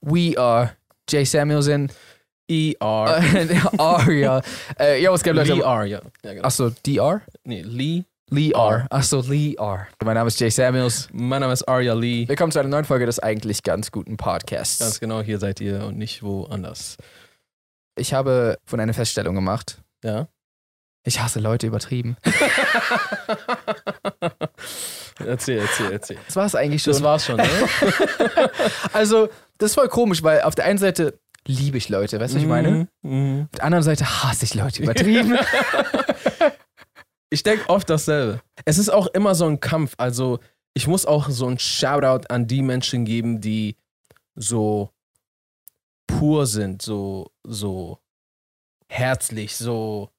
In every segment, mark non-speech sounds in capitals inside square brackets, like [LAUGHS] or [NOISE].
We are Jay Samuelson E-R. and Aria. Äh, ja, was geht, Leute? Lee R, ja. ja genau. Achso, DR? Nee, Lee. Lee R. Achso, Lee R. Mein Name ist Jay Samuels. Mein Name ist Arya Lee. Willkommen zu einer neuen Folge des eigentlich ganz guten Podcasts. Ganz genau, hier seid ihr und nicht woanders. Ich habe von einer Feststellung gemacht. Ja. Ich hasse Leute übertrieben. [LAUGHS] erzähl, erzähl, erzähl. Das war es eigentlich schon. Das war's schon, ne? [LAUGHS] also, das ist voll komisch, weil auf der einen Seite liebe ich Leute, weißt du, was ich meine? Mhm. Auf der anderen Seite hasse ich Leute übertrieben. [LAUGHS] Ich denke oft dasselbe. Es ist auch immer so ein Kampf. Also, ich muss auch so ein Shoutout an die Menschen geben, die so pur sind, so, so herzlich, so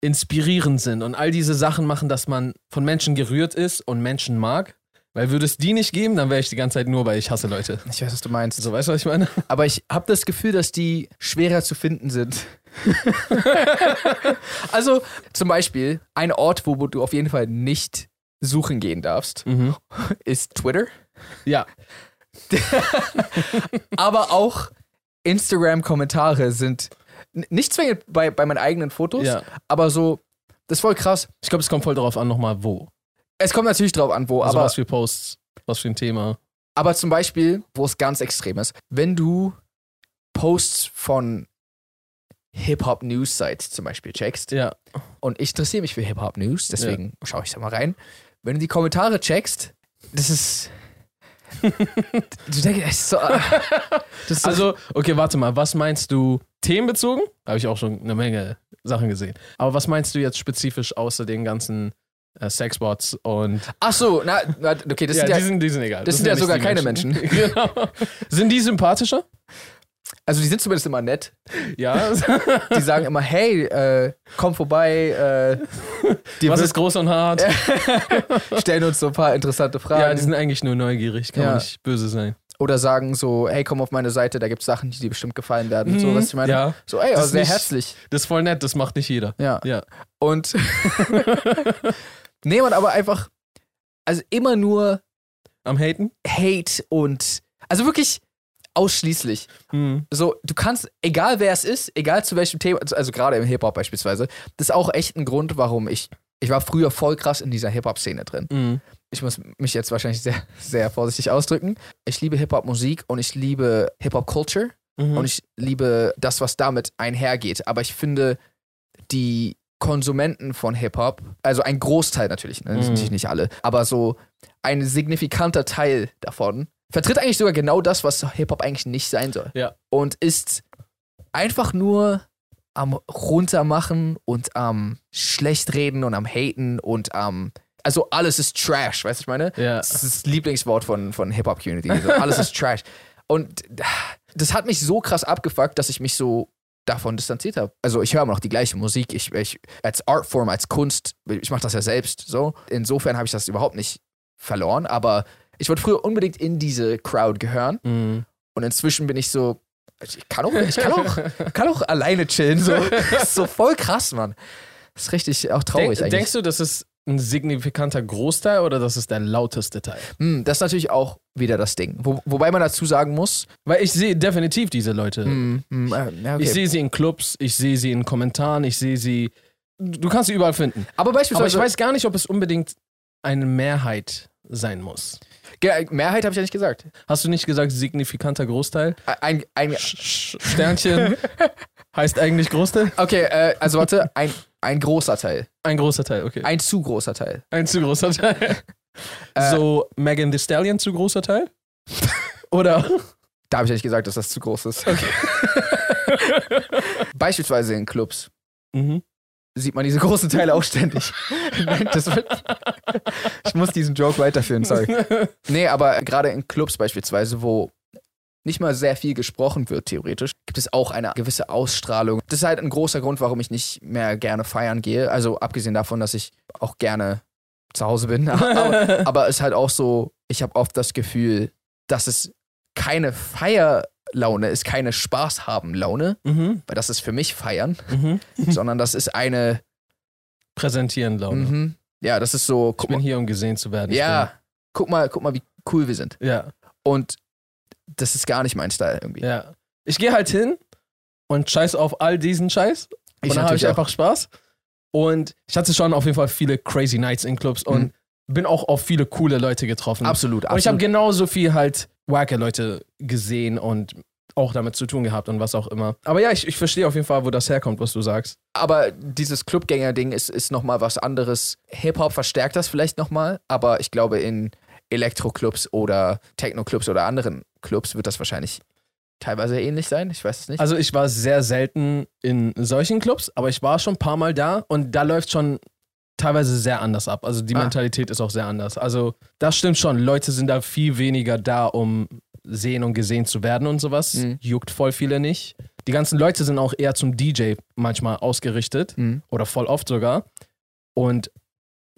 inspirierend sind und all diese Sachen machen, dass man von Menschen gerührt ist und Menschen mag. Weil würde es die nicht geben, dann wäre ich die ganze Zeit nur bei ich hasse Leute. ich weiß, was du meinst. So, weißt du, was ich meine? Aber ich habe das Gefühl, dass die schwerer zu finden sind. [LAUGHS] also zum Beispiel, ein Ort, wo du auf jeden Fall nicht suchen gehen darfst, ist Twitter. Ja. [LAUGHS] Aber auch Instagram-Kommentare sind n- nicht zwingend bei, bei meinen eigenen Fotos, Ja. aber so, das ist voll krass. Ich glaube, es kommt voll darauf an, nochmal wo. Es kommt natürlich drauf an, wo, Also aber, was für Posts, was für ein Thema. aber zum Beispiel, wo es ganz extrem ist, wenn du Posts von Hip-Hop-News-Sites zum Beispiel checkst, Ja. und ich interessiere mich für Hip-Hop-News, deswegen schaue ich da mal rein. Wenn du die Kommentare checkst, das ist. [LAUGHS] du denkst, es ist so. äh, Das ist so Also, okay, warte mal, was meinst du themenbezogen? Habe ich auch schon eine Menge Sachen gesehen. Aber was meinst du jetzt spezifisch außer den ganzen äh, Sexbots und. ach so, na, na, okay, das [LAUGHS] ja, sind ja, die, sind, die sind egal. das sind ja sogar keine [LAUGHS] genau. Sind die sympathischer? also die sind zumindest immer nett. Ja. [LAUGHS] Die sagen immer, hey, äh, komm vorbei, äh, was ist groß und hart? stellen uns so ein paar interessante Fragen. Ja, die sind eigentlich nur neugierig, kann Ja. man nicht böse sein. Oder sagen so, hey, komm auf meine Seite, da gibt es Sachen, die dir bestimmt gefallen werden. So, Mhm, was ich meine. ja. So, ey, Das also sehr nicht- herzlich. Das ist voll nett, das macht nicht jeder. Ja. Ja. Und nee, man aber einfach, also immer nur Am Haten? Hate und also wirklich ausschließlich. Mhm. So, du kannst, egal wer es ist, egal zu welchem Thema, also- gerade im Hip-Hop beispielsweise, das ist auch echt ein Grund, warum ich, ich war früher voll krass in dieser Hip-Hop-Szene drin. Mhm. Ich muss mich jetzt wahrscheinlich sehr, sehr vorsichtig ausdrücken. Ich liebe Hip-Hop-Musik und ich liebe Hip-Hop-Culture Mhm. und ich liebe das, was damit einhergeht. Aber ich finde, die Konsumenten von Hip-Hop, also ein Großteil natürlich, ne, das sind Mhm. natürlich nicht alle, aber so ein signifikanter Teil davon vertritt eigentlich sogar genau das, was Hip-Hop eigentlich nicht sein soll. Ja. Und ist einfach nur am runtermachen und am schlecht reden und am haten und am also alles ist Trash, weißt du, was ich meine? Ja. Das ist das Lieblingswort von, von Hip-Hop-Community. So, alles [LAUGHS] ist Trash. Und das hat mich so krass abgefuckt, dass ich mich so davon distanziert habe. Also ich höre immer noch die gleiche Musik. Ich, ich als Artform, als Kunst, ich mache das ja selbst so. Insofern habe ich das überhaupt nicht verloren. Aber ich wollte früher unbedingt in diese Crowd gehören. Mhm. Und inzwischen bin ich so, ich kann auch, ich kann auch, [LAUGHS] kann auch alleine chillen. So. Das ist so voll krass, Mann. Das ist richtig auch traurig Denk, eigentlich. denkst du, das ist ein signifikanter Großteil oder das ist der lauteste Teil? Hm, das ist natürlich auch wieder das Ding. Wo, wobei man dazu sagen muss, Weil ich sehe definitiv diese Leute. hm, hm, äh, okay. Ich sehe sie in Clubs, ich sehe sie in Kommentaren, ich sehe sie. Du kannst sie überall finden. aber Aber beispielsweise, ich weiß gar nicht, ob es unbedingt eine Mehrheit sein muss. Mehrheit habe ich ja nicht gesagt. Hast du nicht gesagt, signifikanter Großteil? Ein, ein, Sternchen [LAUGHS] heißt eigentlich Großteil? okay, äh, also warte, ein, ein großer Teil. Ein großer Teil, okay. Ein zu großer Teil. Ein zu großer Teil. [LAUGHS] Äh, so Megan Thee Stallion zu großer Teil? Oder? Da habe ich nicht gesagt, dass das zu groß ist. [LAUGHS] Beispielsweise in Clubs Mhm. sieht man diese großen Teile auch ständig. [LAUGHS] Nein, das wird, ich muss diesen Joke weiterführen, sorry. Nee, aber gerade in Clubs beispielsweise, wo nicht mal sehr viel gesprochen wird, theoretisch, gibt es auch eine gewisse Ausstrahlung. Das ist halt ein großer Grund, warum ich nicht mehr gerne feiern gehe. Also abgesehen davon, dass ich auch gerne zu Hause bin. [LAUGHS] Aber, aber es ist halt auch so, ich habe oft das Gefühl, dass es keine Feier Laune ist keine Spaß haben Laune, Mhm. weil das ist für mich feiern, Mhm. [LAUGHS] sondern das ist eine, Präsentieren, Laune. mhm, ja, das ist so, Ich bin mal, hier, um gesehen zu werden. Ja, guck mal, guck mal, wie cool wir sind. Ja, Und das ist gar nicht mein Style irgendwie. ja. Ich gehe halt hin und scheiß auf all diesen Scheiß. Ich und dann habe ich auch. einfach Spaß. Und ich hatte schon auf jeden Fall viele crazy Nights in Clubs und bin auch auf viele coole Leute getroffen. Absolut, Und ich habe absolut. genauso viel halt wacke Leute gesehen und auch damit zu tun gehabt und was auch immer. Aber ja, ich, ich verstehe auf jeden Fall, wo das herkommt, was du sagst. Aber dieses Clubgänger-Ding ist, ist nochmal was anderes. Hip-Hop verstärkt das vielleicht nochmal, aber ich glaube, in Elektro-Clubs oder Techno-Clubs oder anderen Clubs wird das wahrscheinlich teilweise ähnlich sein. Ich weiß es nicht. Also ich war sehr selten in solchen Clubs, aber ich war schon ein paar Mal da und da läuft schon teilweise sehr anders ab. Also die Ah. Mentalität ist auch sehr anders. Also das stimmt schon. Leute sind da viel weniger da, um sehen und gesehen zu werden und sowas. Mhm. Juckt voll viele nicht. Die ganzen Leute sind auch eher zum DJ manchmal ausgerichtet Mhm. oder voll oft sogar. Und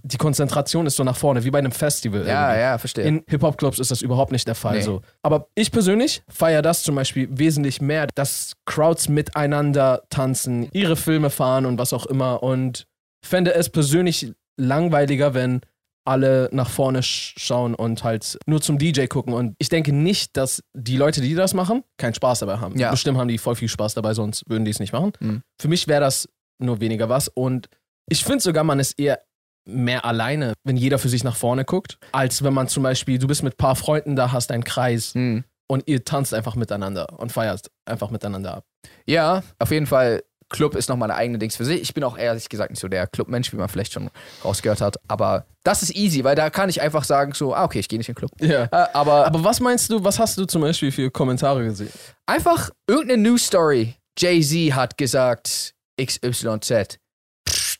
die Konzentration ist so nach vorne, wie bei einem Festival. ja, irgendwie. ja, verstehe. In Hip-Hop-Clubs ist das überhaupt nicht der Fall. Nee. So. Aber ich persönlich feiere das zum Beispiel wesentlich mehr, dass Crowds miteinander tanzen, ihre Filme fahren und was auch immer. Und fände es persönlich langweiliger, wenn alle nach vorne sch schauen und halt nur zum DJ gucken. Und ich denke nicht, dass die Leute, die das machen, keinen Spaß dabei haben. Ja. Bestimmt haben die voll viel Spaß dabei, sonst würden die es nicht machen. Mhm. Für mich wäre das nur weniger was. Und ich finde sogar, man ist eher mehr alleine, wenn jeder für sich nach vorne guckt, als wenn man zum Beispiel, du bist mit ein paar Freunden da, hast einen Kreis Mhm. und ihr tanzt einfach miteinander und feiert einfach miteinander ab. Ja, auf jeden Fall. Club ist nochmal eine eigene Dings für sich. Ich bin auch ehrlich gesagt nicht so der Clubmensch, wie man vielleicht schon rausgehört hat. Aber das ist easy, weil da kann ich einfach sagen, so, ah, okay, ich gehe nicht in den Club. Ja. Äh, aber, Aber was meinst du, was hast du zum Beispiel für Kommentare gesehen? einfach irgendeine News Story. Jay-Z hat gesagt, XYZ.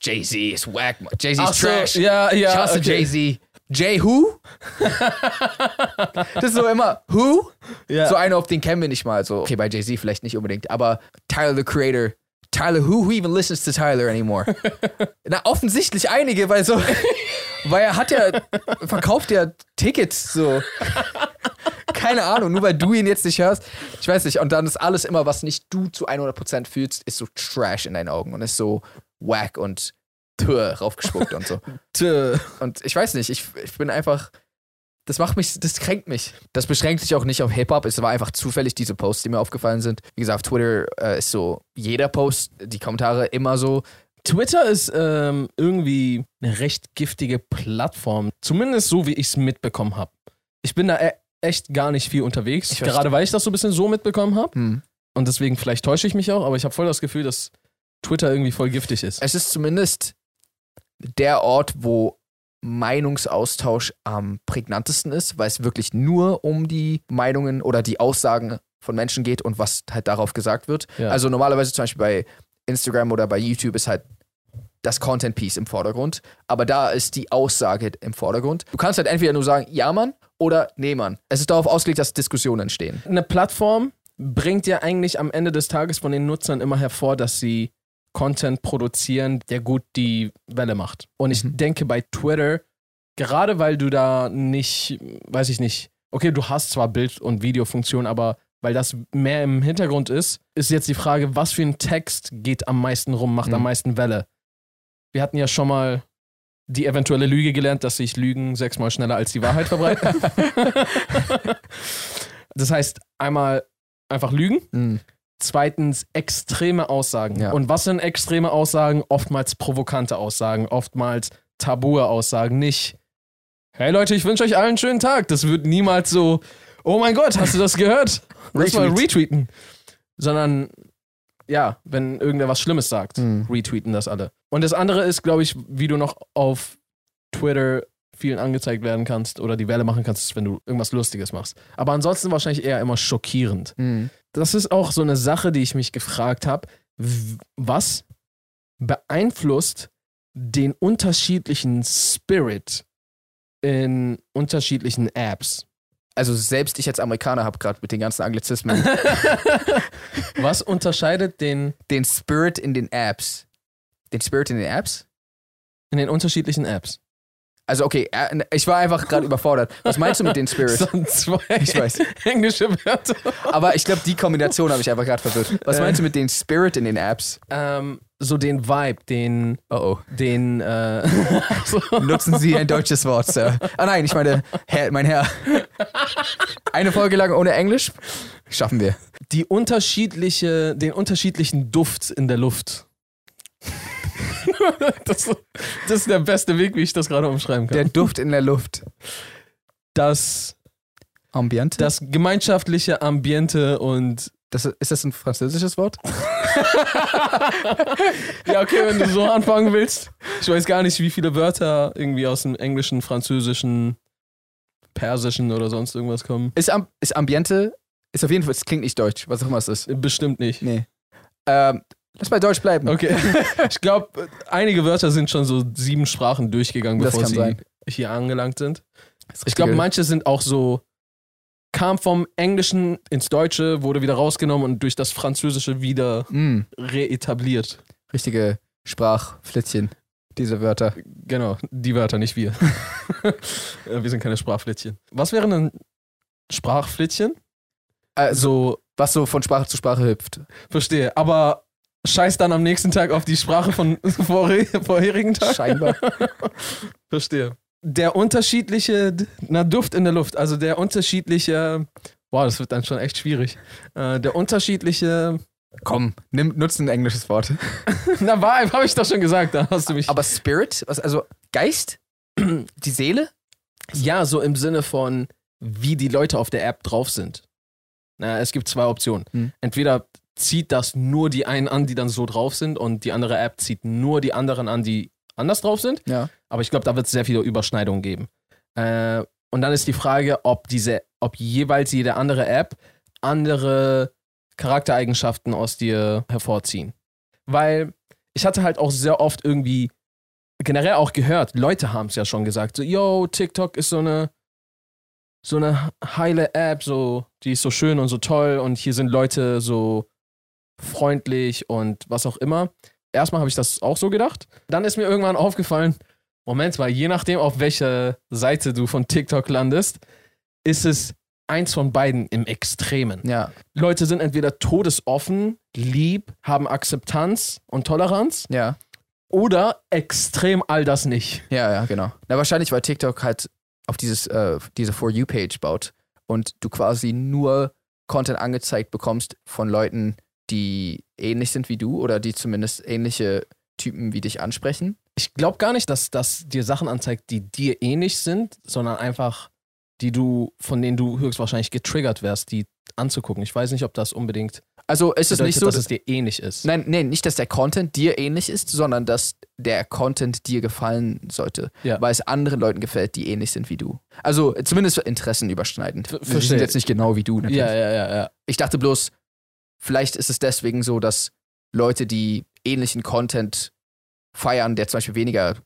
Pff, Jay-Z ist wack, man. Jay-Z ist trash. ja, ja. ich hasse okay. Jay-Z. Jay who? [LAUGHS] das ist so immer, who? Ja. So einer, auf den kennen wir nicht mal. So, okay, bei Jay-Z vielleicht nicht unbedingt, aber Tyler, the Creator. Tyler, who, who even listens to Tyler anymore? [LAUGHS] Na, offensichtlich einige, weil so, weil er hat ja, verkauft ja Tickets, so. Keine Ahnung, nur weil du ihn jetzt nicht hörst. Ich weiß nicht. Und dann ist alles immer, was nicht du zu 100% fühlst, ist so Trash in deinen Augen und ist so wack und tür raufgespuckt und so. [LAUGHS] Tö. Und ich weiß nicht, ich, ich bin einfach. Das macht mich, das kränkt mich. Das beschränkt sich auch nicht auf Hip-Hop. Es war einfach zufällig diese Posts, die mir aufgefallen sind. Wie gesagt, auf Twitter äh, ist so jeder Post, die Kommentare immer so. Twitter ist ähm, irgendwie eine recht giftige Plattform. Zumindest so, wie ich es mitbekommen habe. Ich bin da e echt gar nicht viel unterwegs. Gerade weil ich das so ein bisschen so mitbekommen habe. Hm. Und deswegen, vielleicht täusche ich mich auch, aber ich habe voll das Gefühl, dass Twitter irgendwie voll giftig ist. Es ist zumindest der Ort, wo Meinungsaustausch am prägnantesten ist, weil es wirklich nur um die Meinungen oder die Aussagen von Menschen geht und was halt darauf gesagt wird. Ja. Also normalerweise zum Beispiel bei Instagram oder bei YouTube ist halt das Content Piece im Vordergrund, aber da ist die Aussage im Vordergrund. Du kannst halt entweder nur sagen, ja Mann oder nee Mann. Es ist darauf ausgelegt, dass Diskussionen entstehen. Eine Plattform bringt ja eigentlich am Ende des Tages von den Nutzern immer hervor, dass sie Content produzieren, der gut die Welle macht. Und ich Mhm. denke bei Twitter, gerade weil du da nicht, weiß ich nicht, okay, du hast zwar Bild- und Videofunktion, aber weil das mehr im Hintergrund ist, ist jetzt die Frage, was für ein Text geht am meisten rum, macht am Mhm. meisten Welle. Wir hatten ja schon mal die eventuelle Lüge gelernt, dass sich Lügen sechsmal schneller als die Wahrheit verbreiten. [LAUGHS] [LAUGHS] das heißt, einmal einfach Lügen, Mhm. Zweitens extreme Aussagen. Ja. Und was sind extreme Aussagen? Oftmals provokante Aussagen, oftmals tabue Aussagen, nicht Hey Leute, ich wünsche euch allen einen schönen Tag. Das wird niemals so, oh mein Gott, hast du das gehört? [LAUGHS] Lass mal Retweet. retweeten. Sondern, ja, wenn irgendwer was Schlimmes sagt, Mhm. retweeten das alle. Und das andere ist, glaube ich, wie du noch auf Twitter vielen angezeigt werden kannst oder die Welle machen kannst, wenn du irgendwas Lustiges machst. Aber ansonsten wahrscheinlich eher immer schockierend. Mhm. Das ist auch so eine Sache, die ich mich gefragt habe. Was beeinflusst den unterschiedlichen Spirit in unterschiedlichen Apps? Also selbst ich als Amerikaner habe gerade mit den ganzen Anglizismen [LAUGHS] Was unterscheidet den den Spirit in den Apps. Den Spirit in den Apps? in den unterschiedlichen Apps? Also okay, äh, ich war einfach gerade überfordert. Was meinst du mit den [LAUGHS] Spirit? Das sind zwei Ich weiß. englische Wörter. Aber ich glaube, die Kombination habe ich einfach gerade verwirrt. Was meinst du mit den Spirit in den Apps? Ähm, so den Vibe, den, Oh oh. den, äh, so. [LAUGHS] Nutzen Sie ein deutsches Wort, Sir. Ah nein, ich meine, Herr, mein Herr. Eine Folge lang ohne Englisch? Schaffen wir. die unterschiedliche, den unterschiedlichen Duft in der Luft. [LAUGHS] das, das ist der beste Weg, wie ich das gerade umschreiben kann. Der Duft in der Luft. das, Ambiente? das gemeinschaftliche Ambiente und Das, ist das ein französisches Wort? [LAUGHS] ja, okay, wenn du so anfangen willst. Ich weiß gar nicht, wie viele Wörter irgendwie aus dem Englischen, Französischen, Persischen oder sonst irgendwas kommen. Ist, Am ist Ambiente, ist auf jeden Fall, es klingt nicht deutsch, was auch immer es ist. Bestimmt nicht. Nee. Ähm, lass bei Deutsch bleiben. Okay. [LAUGHS] Ich glaube, einige Wörter sind schon so sieben Sprachen durchgegangen, bevor sie sein. hier angelangt sind. Ich glaube, manche sind auch so, kam vom Englischen ins Deutsche, wurde wieder rausgenommen und durch das Französische wieder Mm, reetabliert. richtige Sprachflittchen, diese Wörter. Genau, die Wörter, nicht wir. [LAUGHS] Äh, wir sind keine Sprachflittchen. Was wären denn Sprachflittchen? Also, was so von Sprache zu Sprache hüpft. Verstehe, aber scheiß dann am nächsten Tag auf die Sprache von [LAUGHS] vorhe- vorherigen Tag? Scheinbar. [LAUGHS] Verstehe. Der unterschiedliche, na, Duft in der Luft, also der unterschiedliche, wow, das wird dann schon echt schwierig. Äh, der unterschiedliche, Komm, nimm, nutz ein englisches Wort. [LAUGHS] na, Vibe, habe ich doch schon gesagt, da hast du mich. Aber Spirit, also Geist? [CLEARS THROAT] Die Seele? ja, so im Sinne von, wie die Leute auf der App drauf sind. Na, es gibt zwei Optionen. Hm. Entweder zieht das nur die einen an, die dann so drauf sind, und die andere App zieht nur die anderen an, die anders drauf sind. Ja. Aber ich glaube, da wird es sehr viele Überschneidungen geben. Äh, und dann ist die Frage, ob diese, ob jeweils jede andere App andere Charaktereigenschaften aus dir hervorziehen. Weil ich hatte halt auch sehr oft irgendwie generell auch gehört, Leute haben es ja schon gesagt, so, yo, TikTok ist so eine so eine heile App, so, die ist so schön und so toll und hier sind Leute so freundlich und was auch immer. Erstmal habe ich das auch so gedacht. Dann ist mir irgendwann aufgefallen, Moment mal, je nachdem, auf welcher Seite du von TikTok landest, ist es eins von beiden im Extremen. Ja. Leute sind entweder todesoffen, lieb, haben Akzeptanz und Toleranz Ja. oder extrem all das nicht. Ja, ja, genau. Na, wahrscheinlich, weil TikTok halt auf dieses, äh, diese For You-Page baut und du quasi nur Content angezeigt bekommst von Leuten, die ähnlich sind wie du oder die zumindest ähnliche Typen wie dich ansprechen. Ich glaube gar nicht, dass das dir Sachen anzeigt, die dir ähnlich sind, sondern einfach die du, von denen du höchstwahrscheinlich getriggert wärst, die anzugucken. Ich weiß nicht, ob das unbedingt Also ist es bedeutet, nicht so, dass es dir ähnlich ist. Nein, nee, nicht, dass der Content dir ähnlich ist, sondern dass der Content dir gefallen sollte. Ja. Weil es anderen Leuten gefällt, die ähnlich sind wie du. Also zumindest interessenüberschneidend. Ver- Wir sind verstehe. jetzt nicht genau wie du. Natürlich. Ja, ja, ja, ja. Ich dachte bloß, vielleicht ist es deswegen so, dass Leute, die ähnlichen Content feiern, der zum Beispiel weniger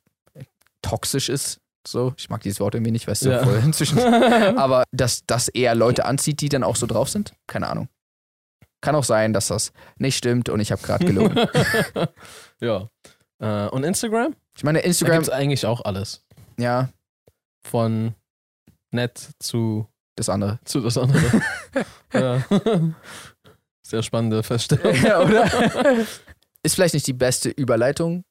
toxisch ist, so, ich mag dieses Wort irgendwie nicht, weißt du, Ja. voll inzwischen. [LAUGHS] Aber dass das eher Leute anzieht, die dann auch so drauf sind? Keine Ahnung. Kann auch sein, dass das nicht stimmt und ich habe gerade gelogen. [LAUGHS] ja. Äh, und Instagram? Ich meine, Da Instagram, gibt es eigentlich auch alles. ja, Von nett zu, das andere. zu das andere. [LAUGHS] ja. Sehr spannende [LAUGHS] Feststellung. Ja, oder? [LAUGHS] Ist vielleicht nicht die beste Überleitung.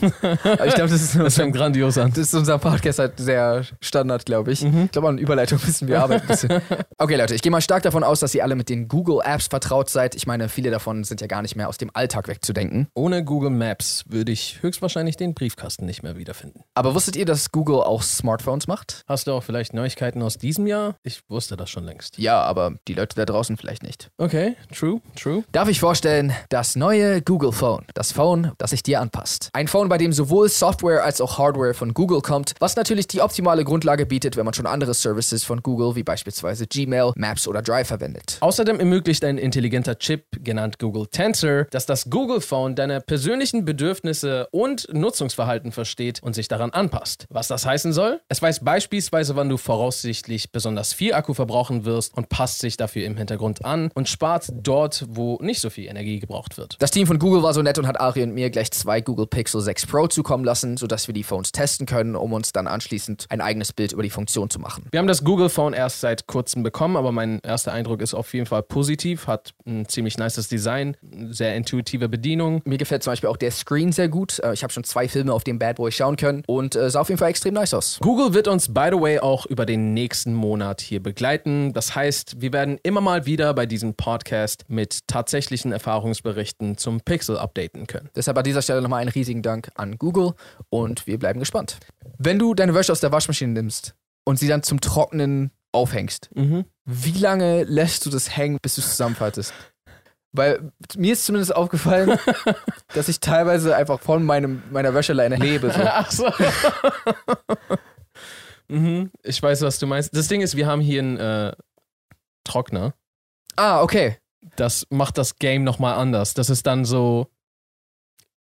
Ich glaube, das ist, [LAUGHS] Das unser, fängt grandios an. das ist unser Podcast halt sehr Standard, glaube ich. Mhm. Ich glaube, an Überleitung müssen wir arbeiten. [LAUGHS] Okay, Leute, ich gehe mal stark davon aus, dass ihr alle mit den Google Apps vertraut seid. Ich meine, viele davon sind ja gar nicht mehr aus dem Alltag wegzudenken. Ohne Google Maps würde ich höchstwahrscheinlich den Briefkasten nicht mehr wiederfinden. Aber wusstet ihr, dass Google auch Smartphones macht? Hast du auch vielleicht Neuigkeiten aus diesem Jahr? Ich wusste das schon längst. Ja, aber die Leute da draußen vielleicht nicht. Okay, true, true. Darf ich vorstellen, das neue Google Phone. Das Phone, das sich dir anpasst. Ein Phone, bei dem sowohl Software als auch Hardware von Google kommt, was natürlich die optimale Grundlage bietet, wenn man schon andere Services von Google wie beispielsweise Gmail, Maps oder Drive verwendet. Außerdem ermöglicht ein intelligenter Chip, genannt Google Tensor, dass das Google Phone deine persönlichen Bedürfnisse und Nutzungsverhalten versteht und sich daran anpasst. Was das heißen soll? Es weiß beispielsweise, wann du voraussichtlich besonders viel Akku verbrauchen wirst und passt sich dafür im Hintergrund an und spart dort, wo nicht so viel Energie gebraucht wird. Das Team von Google war so nett und hat Ari und mir gleich zwei Google Google Pixel 6 Pro zukommen lassen, sodass wir die Phones testen können, um uns dann anschließend ein eigenes Bild über die Funktion zu machen. Wir haben das Google Phone erst seit kurzem bekommen, aber mein erster Eindruck ist auf jeden Fall positiv. Hat ein ziemlich nices Design, sehr intuitive Bedienung. Mir gefällt zum Beispiel auch der Screen sehr gut. Äh, Ich habe schon zwei Filme auf dem Bad Boy schauen können und äh, sah auf jeden Fall extrem nice aus. Google wird uns, by the way, auch über den nächsten Monat hier begleiten. Das heißt, wir werden immer mal wieder bei diesem Podcast mit tatsächlichen Erfahrungsberichten zum Pixel updaten können. Deshalb an dieser Stelle nochmal einen riesigen Dank an Google und wir bleiben gespannt. Wenn du deine Wäsche aus der Waschmaschine nimmst und sie dann zum Trocknen aufhängst, wie lange lässt du das hängen, bis du es zusammenfaltest? Weil mir ist zumindest aufgefallen, [LAUGHS] dass ich teilweise einfach von meinem, meiner Wäscheleine hebe. So. Ach so. [LAUGHS] mhm, ich weiß, was du meinst. Das Ding ist, wir haben hier einen äh, Trockner. Ah, okay. Das macht das Game nochmal anders. Das ist dann so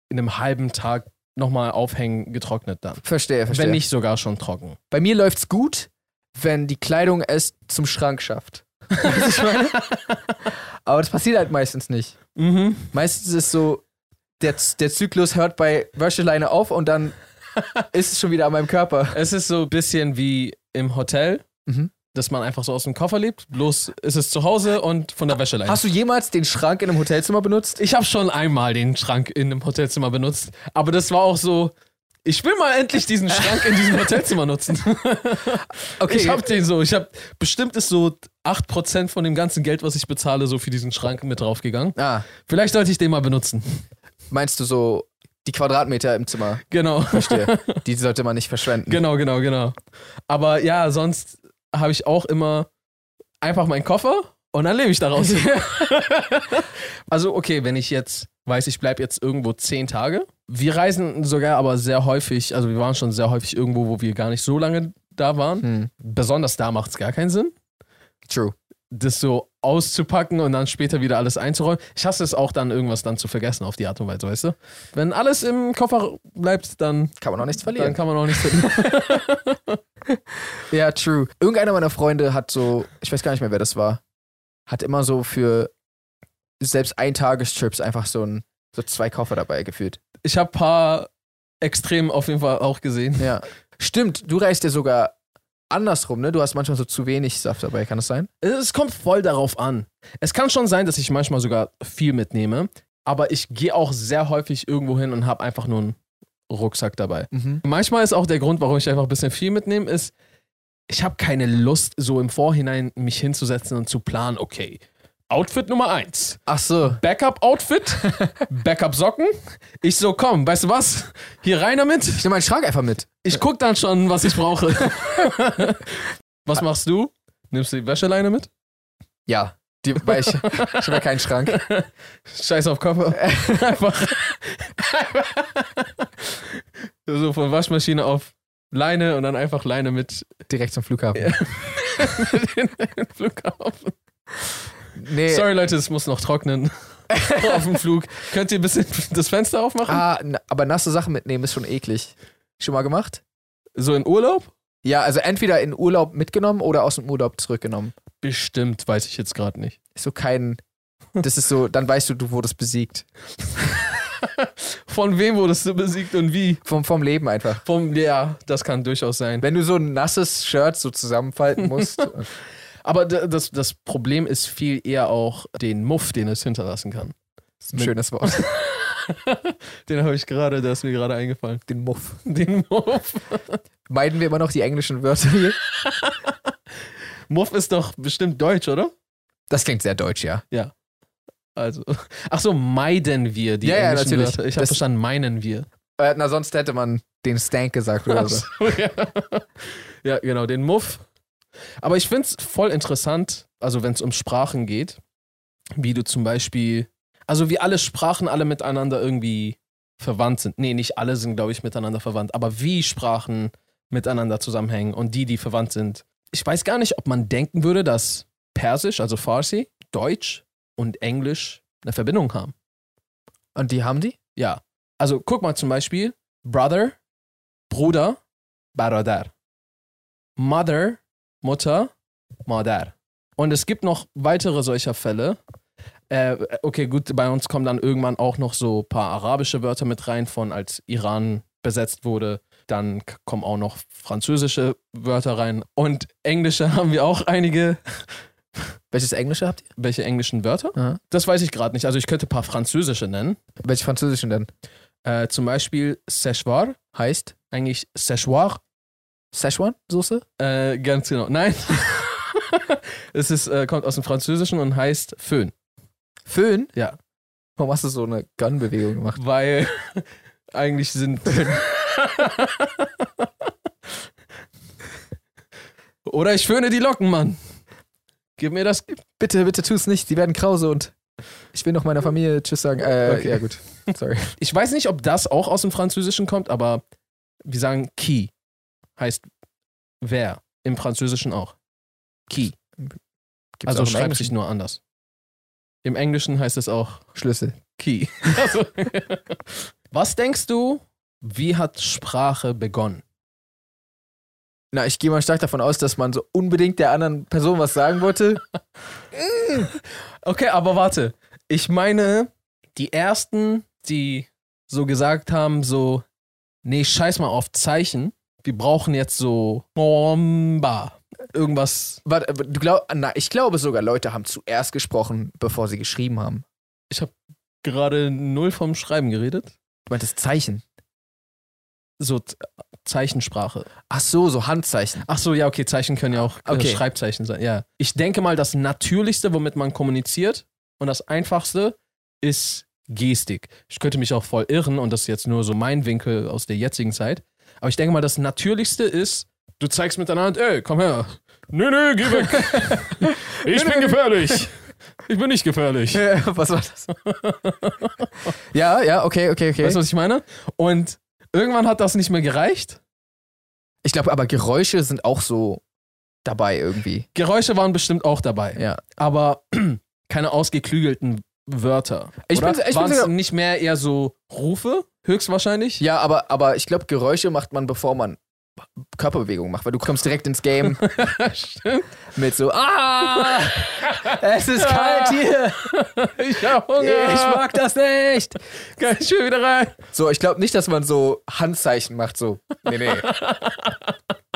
in einem halben Tag nochmal aufhängen getrocknet dann. Verstehe, verstehe. Wenn nicht sogar schon trocken. Bei mir läuft's gut, wenn die Kleidung es zum Schrank schafft. [LAUGHS] Weißt du, was ich meine? Aber das passiert halt meistens nicht. Mhm. Meistens ist so, der, der Zyklus hört bei Wäscheleine auf und dann [LAUGHS] ist es schon wieder an meinem Körper. Es ist so ein bisschen wie im Hotel, Mhm. Dass man einfach so aus dem Koffer lebt. Bloß ist es zu Hause und von der Wäscheleine. Hast du jemals den Schrank in einem Hotelzimmer benutzt? Ich habe schon einmal den Schrank in einem Hotelzimmer benutzt, aber das war auch so. Ich will mal endlich diesen Schrank in diesem Hotelzimmer nutzen. [LAUGHS] Okay, Ich hab den so. Ich habe bestimmt ist so 8% von dem ganzen Geld, was ich bezahle, so für diesen Schrank mit draufgegangen. ah, Vielleicht sollte ich den mal benutzen. meinst du so die Quadratmeter im Zimmer? Genau. Verstehe. [LAUGHS] die sollte man nicht verschwenden. Genau, genau, genau. Aber ja, sonst habe ich auch immer einfach meinen Koffer und dann lebe ich daraus. [LAUGHS] also, okay, wenn ich jetzt weiß, ich bleibe jetzt irgendwo zehn Tage. Wir reisen sogar aber sehr häufig, also wir waren schon sehr häufig irgendwo, wo wir gar nicht so lange da waren. Hm, Besonders da macht es gar keinen Sinn, true. das so auszupacken und dann später wieder alles einzuräumen. Ich hasse es auch dann, irgendwas dann zu vergessen auf die Art und Weise, weißt du? Wenn alles im Koffer bleibt, dann, Kann man auch nichts dann verlieren. kann man auch nichts finden. [LAUGHS] Ja, true. Irgendeiner meiner Freunde hat so, ich weiß gar nicht mehr, wer das war, hat immer so für selbst Eintagestrips einfach so, ein, so zwei Koffer dabei gefühlt. Ich habe ein paar Extrem auf jeden Fall auch gesehen. Ja. Stimmt, du reist ja sogar andersrum, ne? Du hast manchmal so zu wenig Saft dabei, kann das sein? Es kommt voll darauf an. Es kann schon sein, dass ich manchmal sogar viel mitnehme, aber ich gehe auch sehr häufig irgendwo hin und habe einfach nur einen Rucksack dabei. Mhm. Manchmal ist auch der Grund, warum ich einfach ein bisschen viel mitnehme, ist, ich habe keine Lust, so im Vorhinein mich hinzusetzen und zu planen, okay, Outfit Nummer eins, Ach so. Backup-Outfit, [LAUGHS] Backup-Socken. Ich so, komm, weißt du was? Hier rein damit. Ich nehme meinen Schrank einfach mit. Ich guck dann schon, was ich brauche. [LAUGHS] was machst du? Nimmst du die Wäscheleine mit? Ja. Die, weil ich, ich habe ja keinen Schrank. Scheiß auf Koffer. [LAUGHS] Einfach. so von Waschmaschine auf Leine und dann einfach Leine mit Direkt zum Flughafen. den Flughafen. Nee. Sorry Leute, es muss noch trocknen. [LAUGHS] auf dem Flug. Könnt ihr ein bisschen das Fenster aufmachen? Ah, na, aber nasse Sachen mitnehmen ist schon eklig. Schon mal gemacht? So in Urlaub? Ja, also entweder in Urlaub mitgenommen oder aus dem Urlaub zurückgenommen. Bestimmt, weiß ich jetzt gerade nicht. Ist so kein. Das ist so, dann weißt du, du wurdest besiegt. [LAUGHS] Von wem wurdest du besiegt und wie? Vom, vom Leben einfach. Vom, ja, das kann durchaus sein. Wenn du so ein nasses Shirt so zusammenfalten musst. [LAUGHS] Aber das, das Problem ist viel eher auch den Muff, den es hinterlassen kann. ist ein schönes Wort. [LAUGHS] Den habe ich gerade, der ist mir gerade eingefallen. Den Muff. [LAUGHS] Den Muff. Meiden wir immer noch die englischen Wörter hier? [LAUGHS] Muff ist doch bestimmt deutsch, oder? Das klingt sehr deutsch, ja. Also. Ach so, meiden wir die Ja, ja, englischen natürlich. Wörter. Ich habe Das- verstanden, meinen wir. Äh, na, sonst hätte man den Stank gesagt oder so, ja. ja, genau, den Muff. Aber ich finde es voll interessant, also wenn es um Sprachen geht, wie du zum Beispiel, also wie alle Sprachen alle miteinander irgendwie verwandt sind. Nee, nicht alle sind, glaube ich, miteinander verwandt, aber wie Sprachen miteinander zusammenhängen und die, die verwandt sind. Ich weiß gar nicht, ob man denken würde, dass Persisch, also Farsi, Deutsch und Englisch eine Verbindung haben. Und die haben die? Ja. Also guck mal zum Beispiel, Brother, Bruder, Baradar. Mother, Mutter, Madar. Und es gibt noch weitere solcher Fälle. Äh, okay, gut, bei uns kommen dann irgendwann auch noch so ein paar arabische Wörter mit rein, von als Iran besetzt wurde. Dann kommen auch noch französische Wörter rein. Und englische [LAUGHS] haben wir auch einige. Welches Englische habt ihr? Welche englischen Wörter? Aha. Das weiß ich gerade nicht. Also ich könnte ein paar französische nennen. Welche Französischen denn? Äh, zum Beispiel Séchoir. Heißt Eigentlich Séchoir. Szechuan-Soße? Äh, ganz genau. Nein. [LAUGHS] es ist, äh, kommt aus dem Französischen und heißt Föhn. Föhn? Ja. Warum hast du so eine Gun-Bewegung gemacht? Weil [LAUGHS] eigentlich sind. Oder ich föhne die Locken, Mann. Gib mir das. Bitte, bitte tu es nicht. Die werden krause und ich will noch meiner Familie Tschüss sagen. Äh, Okay. ja gut. Sorry. Ich weiß nicht, ob das auch aus dem Französischen kommt, aber wir sagen qui. Heißt wer. Im Französischen auch. Qui. Gibt's also auch schreibt Englischen? sich nur anders. Im Englischen heißt es auch Schlüssel. Key. [LAUGHS] Also, was denkst du, wie hat Sprache begonnen? Na, ich gehe mal stark davon aus, dass man so unbedingt der anderen Person was sagen wollte. [LAUGHS] Okay, aber warte. Ich meine, die ersten, die so gesagt haben, so, nee, scheiß mal auf Zeichen. Wir brauchen jetzt so Bomba. Irgendwas. Warte, du glaub, na, ich glaube sogar, Leute haben zuerst gesprochen, bevor sie geschrieben haben. Gerade null vom Schreiben geredet. Du meintest Zeichen. So Zeichensprache. Ach so, so Handzeichen. Ach so, ja, okay, Zeichen können ja auch äh, Okay. Schreibzeichen sein. Ja. Ich denke mal, das Natürlichste, womit man kommuniziert und das Einfachste ist Gestik. Ich könnte mich auch voll irren und das ist jetzt nur so mein Winkel aus der jetzigen Zeit. Aber ich denke mal, das Natürlichste ist, du zeigst mit deiner Hand, ey, komm her. Nö, nö, geh weg. [LAUGHS] Ich bin gefährlich. Ich bin nicht gefährlich. was war das? [LAUGHS] ja, ja, okay, okay, okay. Weißt du, was ich meine? Und irgendwann hat das nicht mehr gereicht. ich glaube, aber Geräusche sind auch so dabei irgendwie. Geräusche waren bestimmt auch dabei. Ja. aber [CLEARS THROAT] keine ausgeklügelten Wörter. Ich oder? bin- ich bin nicht mehr eher so Rufe, höchstwahrscheinlich? Ja, aber, aber ich glaube, Geräusche macht man, bevor man Körperbewegungen macht, weil du kommst direkt ins Game [LAUGHS] mit so, ah, [LAUGHS] es ist kalt hier, [LAUGHS] Ich hab Hunger. ich mag das nicht. Geil, ich will wieder rein. So, ich glaube nicht, dass man so Handzeichen macht, so, nee, nee.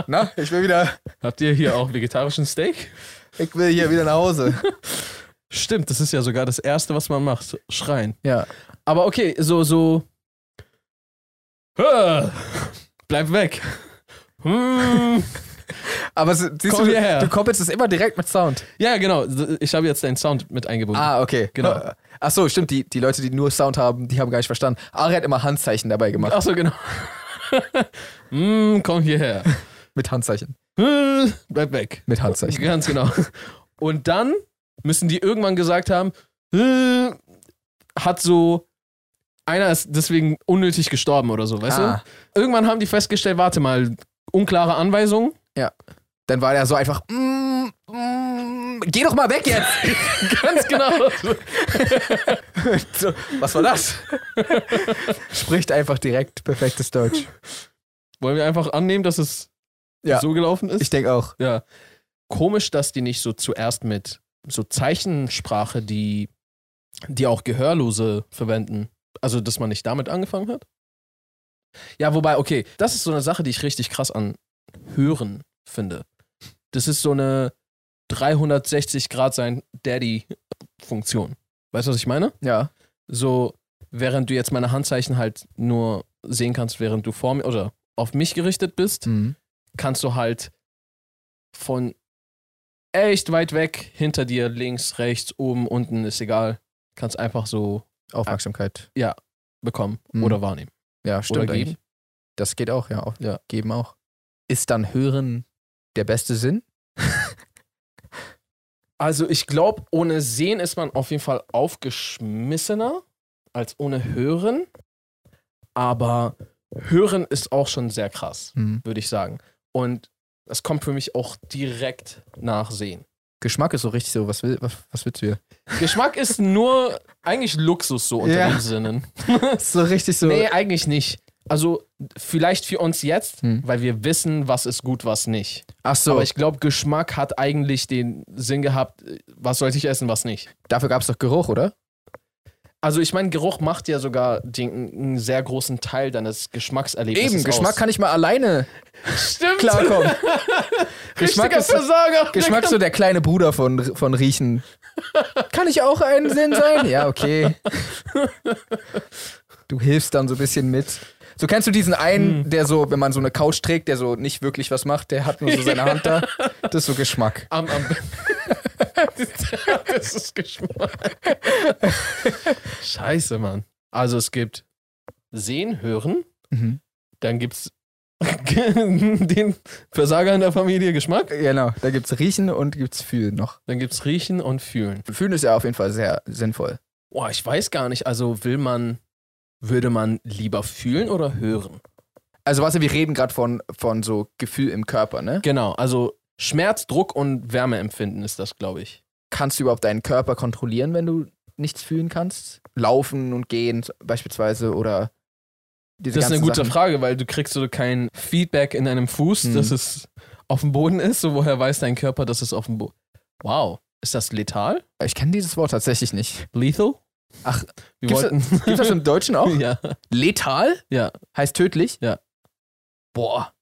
Na, ich will wieder, Habt ihr hier auch vegetarischen Steak? ich will hier wieder nach Hause. Stimmt, das ist ja sogar das Erste, was man macht. Schreien. Ja. Aber okay, so, so. Bleib weg. Hm. [LAUGHS] Aber so, siehst Komm du, hierher. du koppelst es immer direkt mit Sound. Ja, genau. Ich habe jetzt deinen Sound mit eingebunden. Ah, okay. Genau. Ach so, stimmt, die, die Leute, die nur Sound haben, die haben gar nicht verstanden. Ari hat immer Handzeichen dabei gemacht. Ach so, genau. [LAUGHS] hm, komm hierher. [LAUGHS] Mit Handzeichen. Hm, Bleib weg. Mit Handzeichen. Ganz genau. Und dann müssen die irgendwann gesagt haben, äh, hat so, einer ist deswegen unnötig gestorben oder so, weißt Ah. du? Irgendwann haben die festgestellt, warte mal, unklare Anweisungen. Dann war der so einfach, mm, mm, geh doch mal weg jetzt. [LAUGHS] [LAUGHS] Ganz genau. so, was war das? Spricht einfach direkt perfektes Deutsch. Wollen wir einfach annehmen, dass es Ja. so gelaufen ist? Ich denke auch. ja. Komisch, dass die nicht so zuerst mit so Zeichensprache, die, die auch Gehörlose verwenden, also dass man nicht damit angefangen hat. Ja, wobei, okay, das ist so eine Sache, die ich richtig krass an Hören finde. Das ist so eine 360 Grad sein Daddy-Funktion. Weißt du, was ich meine? Ja. So, während du jetzt meine Handzeichen halt nur sehen kannst, während du vor mir oder auf mich gerichtet bist, Mhm. kannst du halt von echt weit weg, hinter dir, links, rechts, oben, unten, ist egal, kannst einfach so Aufmerksamkeit. bekommen Mhm. oder wahrnehmen. Ja, stimmt Oder geben. eigentlich. Das geht auch, ja. Auf, Ja. Geben auch. Ist dann Hören der beste Sinn? [LAUGHS] Also ich glaube, ohne Sehen ist man auf jeden Fall aufgeschmissener als ohne Hören. Aber Hören ist auch schon sehr krass, Mhm. würde ich sagen. Und das kommt für mich auch direkt nach Sehen. Geschmack ist so richtig so, was, will, was, was willst du hier? Geschmack ist nur eigentlich Luxus so unter Ja. den Sinnen. [LAUGHS] so richtig so. Nee, eigentlich nicht. Also Vielleicht für uns jetzt, Hm. weil wir wissen, was ist gut, was nicht. Ach so, Aber ich glaube, Geschmack hat eigentlich den Sinn gehabt, äh, was sollte ich essen, was nicht. dafür gab es doch Geruch, oder? Also ich meine, Geruch macht ja sogar den, einen sehr großen Teil deines Geschmackserlebnisses Eben, Geschmack aus. kann ich mal alleine Stimmt. klarkommen. [LAUGHS] Geschmack Richtiger ist, Versager. Geschmack so der kleine Bruder von, von Riechen. [LAUGHS] Kann ich auch ein Sinn sein? Ja, okay. Du hilfst dann so ein bisschen mit. So kennst du diesen einen, der so, wenn man so eine Couch trägt, der so nicht wirklich was macht, der hat nur so seine [LAUGHS] Hand da. Das ist so Geschmack. Am, am das ist Geschmack. Scheiße, Mann. Also es gibt Sehen, Hören, Mhm. dann gibt's [LAUGHS] den Versager in der Familie Geschmack, Genau, da gibt's Riechen und gibt's Fühlen noch. dann gibt's Riechen und Fühlen. Fühlen ist ja auf jeden Fall sehr sinnvoll. Boah, ich weiß gar nicht. Also will man, würde man lieber fühlen oder hören? Also was wir reden gerade von, von so Gefühl im Körper, ne? Genau, also Schmerz, Druck und Wärmeempfinden ist das, glaube ich. Kannst du überhaupt deinen Körper kontrollieren, wenn du nichts fühlen kannst? Laufen und gehen beispielsweise oder diese Das ist eine gute Sachen. Frage, weil du kriegst so kein Feedback in deinem Fuß, Mhm. dass es auf dem Boden ist. So, woher weiß dein Körper, dass es auf dem Boden Wow. Ist das letal? Ich kenne dieses Wort tatsächlich nicht. Lethal? Ach, Wir gibt's- wollten. Gibt das im Deutschen auch? [LAUGHS] ja. Letal? Ja. Heißt tödlich? Ja. Boah.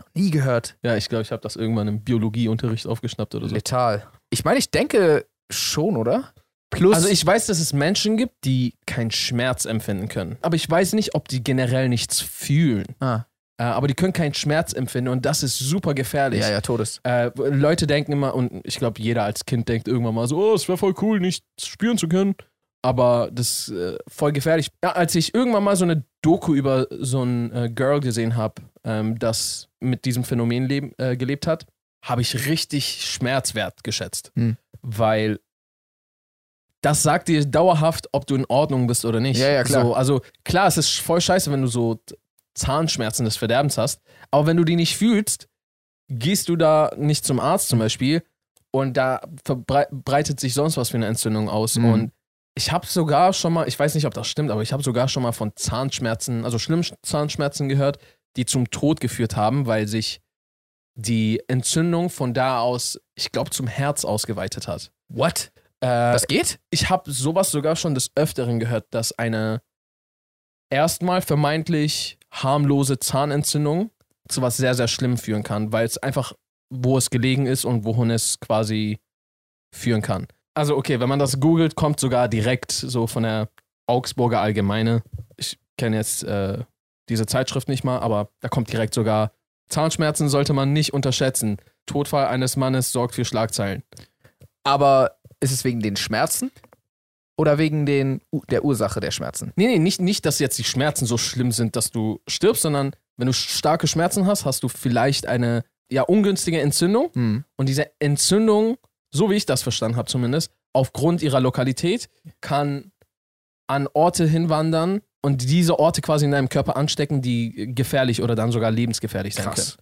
Noch nie gehört. Ja, ich glaube, ich habe das irgendwann im Biologieunterricht aufgeschnappt oder so. Letal. Ich meine, ich denke schon, oder? Plus. Also ich weiß, dass es Menschen gibt, die keinen Schmerz empfinden können. Aber ich weiß nicht, ob die generell nichts fühlen. ah, Äh, aber die können keinen Schmerz empfinden und das ist super gefährlich. ja, ja, Todes. Äh, Leute denken immer, und ich glaube, jeder als Kind denkt irgendwann mal so, oh, es wäre voll cool, nicht spüren zu können. Aber das ist äh, voll gefährlich. Ja, als ich irgendwann mal so eine Doku über so ein äh, Girl gesehen habe, ähm, das mit diesem Phänomen leb äh, gelebt hat, habe ich richtig Schmerzwert geschätzt. Hm. Weil das sagt dir dauerhaft, ob du in Ordnung bist oder nicht. Ja, ja, klar. So, also klar, es ist voll scheiße, wenn du so Zahnschmerzen des Verderbens hast, aber wenn du die nicht fühlst, gehst du da nicht zum Arzt zum Beispiel und da verbreitet sich sonst was für eine Entzündung aus. Mhm. Und ich habe sogar schon mal, ich weiß nicht, ob das stimmt, aber ich habe sogar schon mal von Zahnschmerzen, also schlimmen Zahnschmerzen gehört, die zum Tod geführt haben, weil sich die Entzündung von da aus, ich glaube, zum Herz ausgeweitet hat. What? Äh, Das geht? ich habe sowas sogar schon des Öfteren gehört, dass eine erstmal vermeintlich harmlose Zahnentzündung zu was sehr, sehr schlimm führen kann, weil es einfach, wo es gelegen ist und wohin es quasi führen kann. Also, okay, wenn man das googelt, kommt sogar direkt so von der Augsburger Allgemeine. Ich kenne jetzt äh, diese Zeitschrift nicht mal, aber da kommt direkt sogar: Zahnschmerzen sollte man nicht unterschätzen. Todfall eines Mannes sorgt für Schlagzeilen. Aber ist es wegen den Schmerzen? Oder wegen den, der Ursache der Schmerzen? Nee, nee, nicht, nicht, dass jetzt die Schmerzen so schlimm sind, dass du stirbst, sondern wenn du starke Schmerzen hast, hast du vielleicht eine ja ungünstige Entzündung. Hm. Und diese Entzündung, so wie ich das verstanden habe zumindest, aufgrund ihrer Lokalität kann an Orte hinwandern und diese Orte quasi in deinem Körper anstecken, die gefährlich oder dann sogar lebensgefährlich sein können. Krass.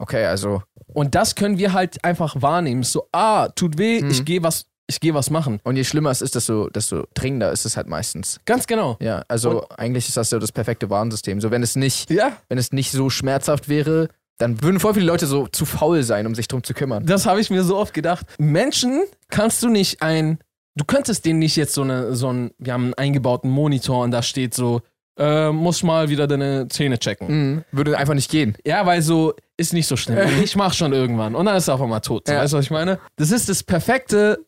Okay, also. Und das können wir halt einfach wahrnehmen. So, ah, tut weh, Mhm. ich gehe was, ich gehe was machen. Und je schlimmer es ist, desto, desto dringender ist es halt meistens. Ganz genau. Ja, also eigentlich ist das so das perfekte Warnsystem. So, wenn es nicht, Ja. wenn es nicht so schmerzhaft wäre, dann würden voll viele Leute so zu faul sein, um sich drum zu kümmern. Das habe ich mir so oft gedacht. Menschen kannst du nicht ein. Du könntest denen nicht jetzt so eine, so ein, wir haben einen eingebauten Monitor und da steht so, äh, muss mal wieder deine Zähne checken. Mhm. Würde einfach nicht gehen. Ja, weil so ist nicht so schlimm. [LAUGHS] Ich mach schon irgendwann. Und dann ist er auf einmal tot. Ja. Weißt du, was ich meine? Das ist das perfekte.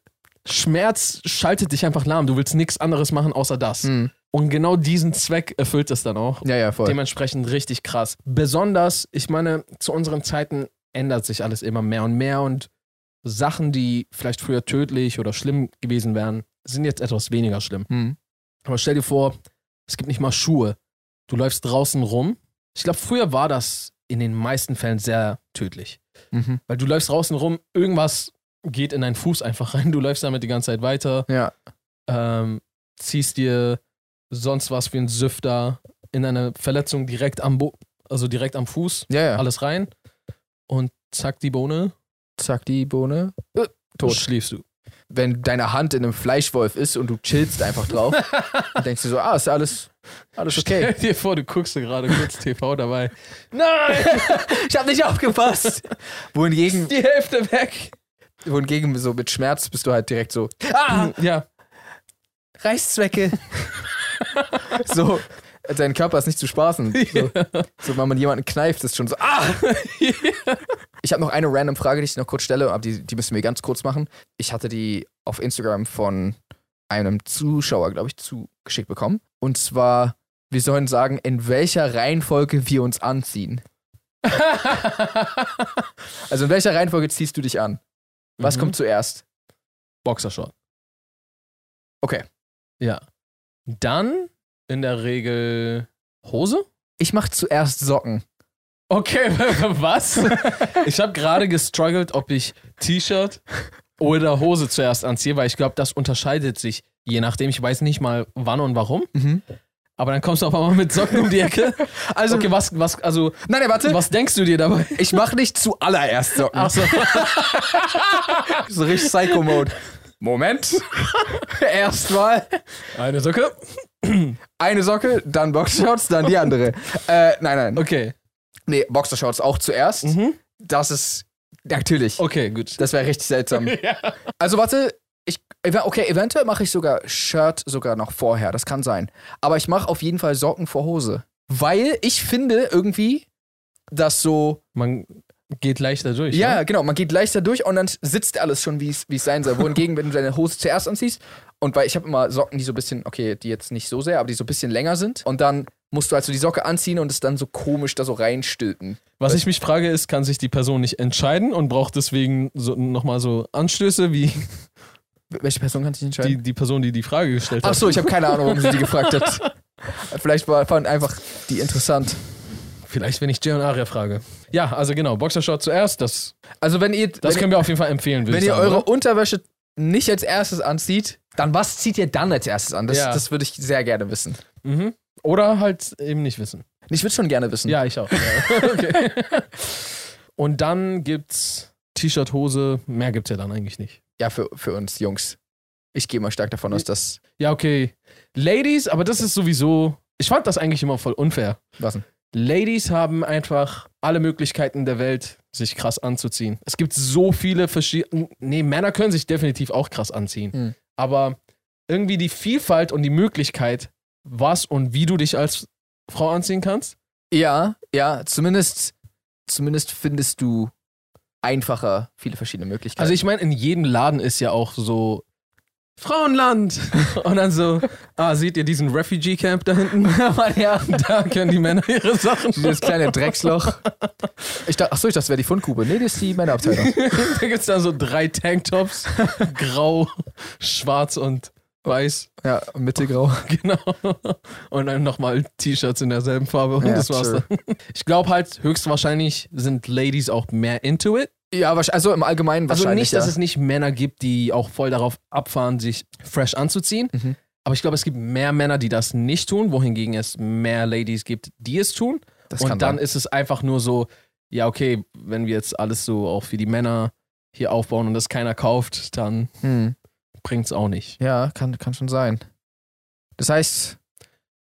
Schmerz schaltet dich einfach lahm. Du willst nichts anderes machen außer das. Mhm. Und genau diesen Zweck erfüllt es dann auch. Ja, ja, voll. Dementsprechend richtig krass. Besonders, ich meine, zu unseren Zeiten ändert sich alles immer mehr und mehr und Sachen, die vielleicht früher tödlich oder schlimm gewesen wären, sind jetzt etwas weniger schlimm. Mhm. Aber stell dir vor, es gibt nicht mal Schuhe. Du läufst draußen rum. Ich glaube, früher war das in den meisten Fällen sehr tödlich. Mhm. Weil du läufst draußen rum, irgendwas geht in deinen Fuß einfach rein, [LAUGHS] du läufst damit die ganze Zeit weiter, Ja. ähm, ziehst dir sonst was wie ein Süfter in eine Verletzung direkt am Bo also direkt am Fuß, Ja, ja. alles rein und zack die Bohne, Zack, die Bohne. Äh, tot. schläfst du. Wenn deine Hand in einem Fleischwolf ist und du chillst einfach drauf, [LAUGHS] dann denkst du so, ah, ist alles, Alles Stell okay. dir vor, du guckst dir gerade kurz [LAUGHS] TV dabei. Nein! [LAUGHS] ich habe nicht aufgepasst. Wohingegen, Die Hälfte weg! wohingegen so mit Schmerz bist du halt direkt so, ah, [CLEARS THROAT] Ja. Reißzwecke. so, dein Körper ist nicht zu spaßen. So, so wenn man jemanden kneift, ist schon so, ah! Ich habe noch eine random Frage, die ich noch kurz stelle, aber die, die müssen wir ganz kurz machen. Ich hatte die auf Instagram von einem Zuschauer, glaube ich, zugeschickt bekommen. Und zwar, wir sollen sagen, in welcher Reihenfolge wir uns anziehen. [LAUGHS] Also in welcher Reihenfolge ziehst du dich an? Was Mhm. kommt zuerst? Boxershort. Okay. Ja. Dann in der Regel Hose? Ich mache zuerst Socken. Okay, [LAUGHS] was? Ich habe gerade gestruggelt, ob ich T-Shirt oder Hose zuerst anziehe, weil ich glaube, das unterscheidet sich je nachdem. Ich weiß nicht mal wann und warum. Aber dann kommst du auf einmal mit Socken um die Ecke. Also, Okay, was, was, also, nein, nein, warte. was denkst du dir dabei? Ich mache nicht zuallererst Socken. Achso. [LAUGHS] So richtig Psycho-Mode. Moment. [LAUGHS] Erstmal Eine Socke. eine Socke, dann Boxershorts, dann die andere. Äh, nein, nein. Okay. Nee, Boxershorts auch zuerst. Mhm. Das ist natürlich. Okay, gut. Das wäre richtig seltsam. [LAUGHS] Also warte, ich okay, eventuell mache ich sogar Shirt sogar noch vorher, das kann sein. Aber ich mache auf jeden Fall Socken vor Hose, weil ich finde irgendwie, dass so Man geht leichter durch. ja, ne? genau, man geht leichter durch und dann sitzt alles schon, wie es wie es sein soll. Wohingegen, wenn du deine Hose zuerst anziehst und weil ich habe immer Socken, die so ein bisschen, okay, die jetzt nicht so sehr, aber die so ein bisschen länger sind und dann musst du also die Socke anziehen und es dann so komisch da so reinstülpen. Was ich mich frage, ist, kann sich die Person nicht entscheiden und braucht deswegen so, nochmal so Anstöße wie [LAUGHS] Welche Person kann sich die, entscheiden? die Person, die die Frage gestellt Ach hat? so, ich habe keine Ahnung, warum sie die gefragt hat. [LAUGHS] Vielleicht war, fand einfach die interessant. Vielleicht, wenn ich Jay und Aria frage. Ja, also genau, Boxershort zuerst, das, Also wenn ihr, das wenn, können wir auf jeden Fall empfehlen, wenn ihr sagen. eure oder? Unterwäsche nicht als erstes anzieht, dann was zieht ihr dann als erstes an? Das, Ja. das würde ich sehr gerne wissen. Mhm. Oder halt eben nicht wissen. Ich würde schon gerne wissen. Ja, ich auch. [LAUGHS] Okay. Und dann gibt's T-Shirt, Hose, mehr gibt's ja dann eigentlich nicht. Ja, für, für uns Jungs. Ich gehe mal stark davon aus, dass. Ja, okay. Ladies, aber das ist sowieso. Ich fand das eigentlich immer voll unfair. Was denn? Ladies haben einfach alle Möglichkeiten der Welt, sich krass anzuziehen. Es gibt so viele verschiedene. Nee, Männer können sich definitiv auch krass anziehen. Hm. Aber irgendwie die Vielfalt und die Möglichkeit, was und wie du dich als Frau anziehen kannst. Ja, ja, zumindest, zumindest findest du einfacher viele verschiedene Möglichkeiten. Also ich meine, in jedem Laden ist ja auch so Frauenland. [LAUGHS] Und dann so, ah, seht ihr diesen Refugee Camp da hinten? [LAUGHS] ja. Da können die Männer ihre Sachen. Dieses kleine Drecksloch. Ich dachte, achso, ich dachte, das wäre die Fundgrube. Nee, das ist die Männerabteilung. [LAUGHS] Da gibt es dann so drei Tanktops. Grau, schwarz und weiß. Ja, mittelgrau. [LAUGHS] Genau. Und dann nochmal T-Shirts in derselben Farbe. Und Ja, das war's sure. dann. [LAUGHS] Ich glaube halt, höchstwahrscheinlich sind Ladies auch mehr into it. Ja, also im Allgemeinen Also wahrscheinlich. nicht, dass ja. es nicht Männer gibt, die auch voll darauf abfahren, sich fresh anzuziehen. Mhm. Aber ich glaube, es gibt mehr Männer, die das nicht tun, wohingegen es mehr Ladies gibt, die es tun. das Und dann sein. ist es einfach nur so, ja, okay, wenn wir jetzt alles so auch für die Männer hier aufbauen und das keiner kauft, dann Hm. Bringt's auch nicht. Ja, kann, kann schon sein. Das heißt,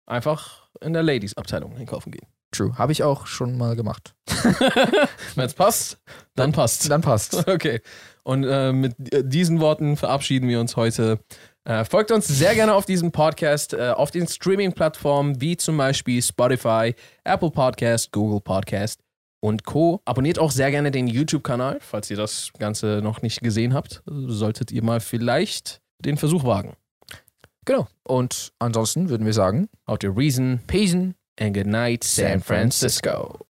Einfach in der Ladies-Abteilung einkaufen gehen. true. Habe ich auch schon mal gemacht. [LAUGHS] wenn es passt, dann passt. Dann passt. [LAUGHS] Okay. Und äh, mit äh, diesen Worten verabschieden wir uns heute. Äh, folgt uns sehr gerne auf diesem Podcast, äh, auf den Streaming-Plattformen wie zum Beispiel Spotify, Apple Podcast, Google Podcast und Co. Abonniert auch sehr gerne den YouTube-Kanal, falls ihr das Ganze noch nicht gesehen habt. Solltet ihr mal vielleicht den Versuch wagen. Genau. Und ansonsten würden wir sagen, Out the reason Peace. and good night, San Francisco.